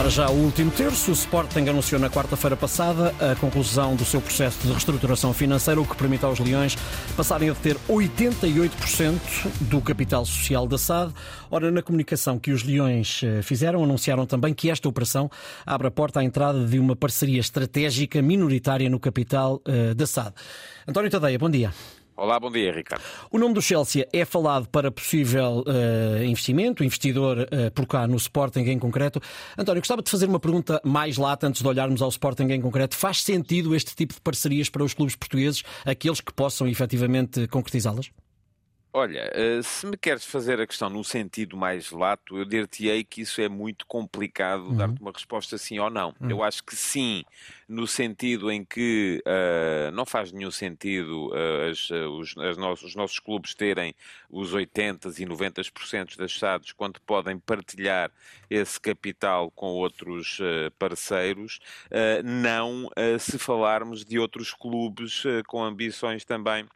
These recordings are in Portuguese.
Para já o último terço, o Sporting anunciou na quarta-feira passada a conclusão do seu processo de reestruturação financeira, o que permite aos Leões passarem a ter 88% do capital social da SAD. Ora, na comunicação que os Leões eh, fizeram, anunciaram também que esta operação abre a porta à entrada de uma parceria estratégica minoritária no capital uh, da SAD. António Tadeia, bom dia. Olá, bom dia, Ricardo. O nome do Chelsea é falado para possível uh, investimento, investidor uh, por cá no Sporting em concreto. António, gostava de fazer uma pergunta mais lata antes de olharmos ao Sporting em concreto. Faz sentido este tipo de parcerias para os clubes portugueses, aqueles que possam efetivamente concretizá-las? Olha, eh, se me queres fazer a questão num sentido mais lato, eu dir-te-ei que isso é muito complicado uhum. dar-te uma resposta sim ou não. Uhum. Eu acho que sim, no sentido em que uh, não faz nenhum sentido uh, as, uh, os, nossos, os, nossos, clubes terem os 80% e 90% das SADs quando podem partilhar esse capital com outros parceiros, não se falarmos de outros clubes com ambições também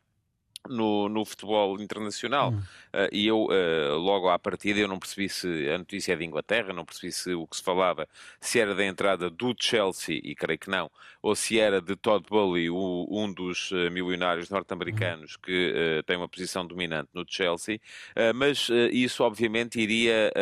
no, no futebol internacional. Hum. Uh, e eu, uh, logo à partida, eu não percebi se a notícia é de Inglaterra, não percebi se o que se falava, se era da entrada do Chelsea, e creio que não, ou se era de Todd Bowley, o, um dos uh, milionários norte-americanos hum. que tem uma posição dominante no Chelsea, mas isso obviamente iria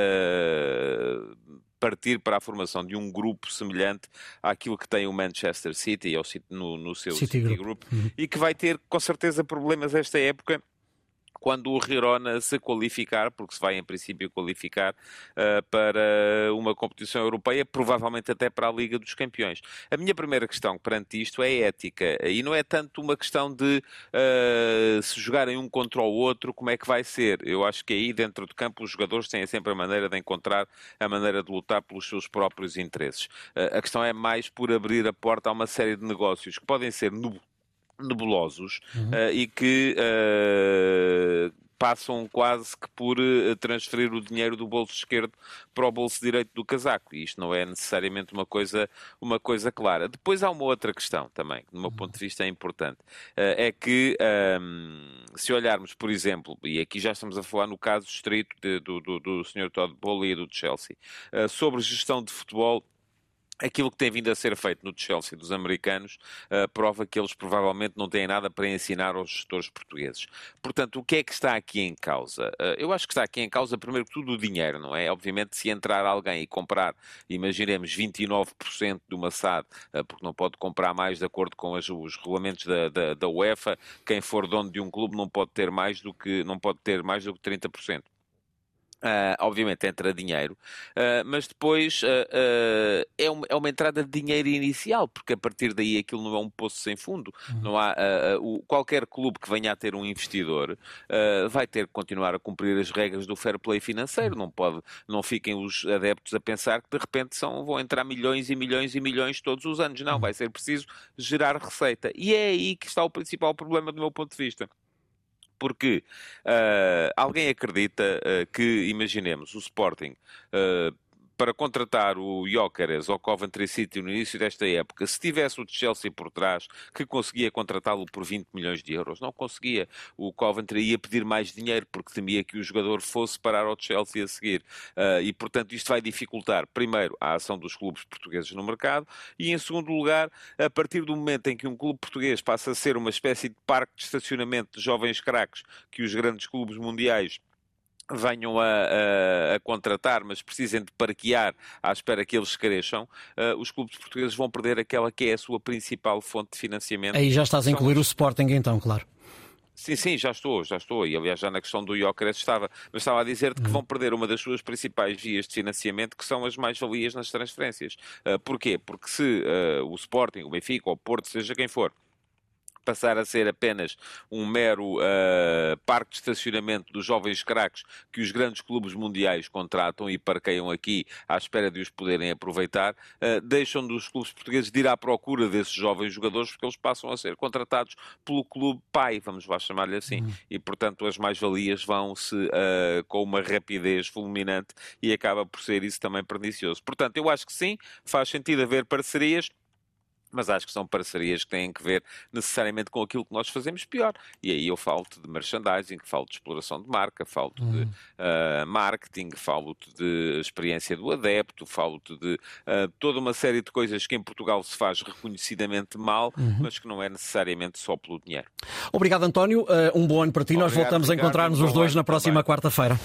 partir para a formação de um grupo semelhante àquilo que tem o Manchester City no, no seu City, City Group, Group uhum. e que vai ter com certeza problemas esta época quando o Girona se qualificar, porque se vai em princípio qualificar uh, para uma competição europeia, provavelmente até para a Liga dos Campeões. A minha primeira questão perante isto é ética, e não é tanto uma questão de uh, se jogarem um contra o outro, como é que vai ser. Eu acho que aí dentro do campo os jogadores têm sempre a maneira de encontrar a maneira de lutar pelos seus próprios interesses. Uh, a questão é mais por abrir a porta a uma série de negócios que podem ser nebulosos uhum. uh, e que uh, passam quase que por uh, transferir o dinheiro do bolso esquerdo para o bolso direito do casaco. E isto não é necessariamente uma coisa, uma coisa clara. Depois há uma outra questão também, que do meu uhum. ponto de vista é importante. é que, um, se olharmos, por exemplo, e aqui já estamos a falar no caso estrito de, do, do, do Sr. Todd Bowley e do Chelsea, sobre gestão de futebol, aquilo que tem vindo a ser feito no Chelsea dos americanos uh, prova que eles provavelmente não têm nada para ensinar aos gestores portugueses. Portanto, o que é que está aqui em causa? Uh, eu acho que está aqui em causa, primeiro que tudo, o dinheiro, não é? Obviamente, se entrar alguém e comprar, imaginemos, 29% de uma SAD, uh, porque não pode comprar mais de acordo com as, os regulamentos da, da, da UEFA, quem for dono de um clube não pode ter mais do que, não pode ter mais do que 30%. Uh, obviamente entra dinheiro, uh, mas depois uh, é, uma, é, uma, entrada de dinheiro inicial, porque a partir daí aquilo não é um poço sem fundo. Uhum. Não há, o, qualquer clube que venha a ter um investidor vai ter que continuar a cumprir as regras do fair play financeiro. Não pode, não fiquem os adeptos a pensar que de repente são, vão entrar milhões e milhões e milhões todos os anos. Não, uhum. vai ser preciso gerar receita. E é aí que está o principal problema do meu ponto de vista porque uh, alguém acredita uh, que, imaginemos, o Sporting uh, para contratar o Jóqueres ou Coventry City no início desta época, se tivesse o Chelsea por trás, que conseguia contratá-lo por 20 milhões de euros, não conseguia. O Coventry ia pedir mais dinheiro porque temia que o jogador fosse parar ao Chelsea a seguir. Uh, e, portanto, isto vai dificultar, primeiro, a ação dos clubes portugueses no mercado e, em segundo lugar, a partir do momento em que um clube português passa a ser uma espécie de parque de estacionamento de jovens craques que os grandes clubes mundiais venham a, a, a, contratar, mas precisem de parquear à espera que eles cresçam, uh, os clubes portugueses vão perder aquela que é a sua principal fonte de financiamento. Aí já estás a incluir o Sporting então, claro. Sim, sim, já estou, já estou. E aliás, já na questão do Jóqueres estava. Mas estava a dizer-te que uhum. vão perder uma das suas principais vias de financiamento, que são as mais-valias nas transferências. Uh, porquê? Porque se uh, o Sporting, o Benfica, ou o Porto, seja quem for, passar a ser apenas um mero uh, parque de estacionamento dos jovens craques que os grandes clubes mundiais contratam e parqueiam aqui à espera de os poderem aproveitar, uh, deixam dos clubes portugueses de ir à procura desses jovens jogadores porque eles passam a ser contratados pelo clube pai, vamos lá chamar-lhe assim, uhum. e portanto as mais-valias vão-se uh, com uma rapidez fulminante e acaba por ser isso também pernicioso. Portanto, eu acho que sim, faz sentido haver parcerias, mas acho que são parcerias que têm que ver necessariamente com aquilo que nós fazemos pior. E aí eu falo de merchandising, falo de exploração de marca, falo de uh, marketing, falo de experiência do adepto, falo de uh, toda uma série de coisas que em Portugal se faz reconhecidamente mal, uhum. mas que não é necessariamente só pelo dinheiro. Obrigado, António. Uh, um bom ano para ti. Obrigado, Nós voltamos a encontrar-nos os dois na próxima quarta-feira.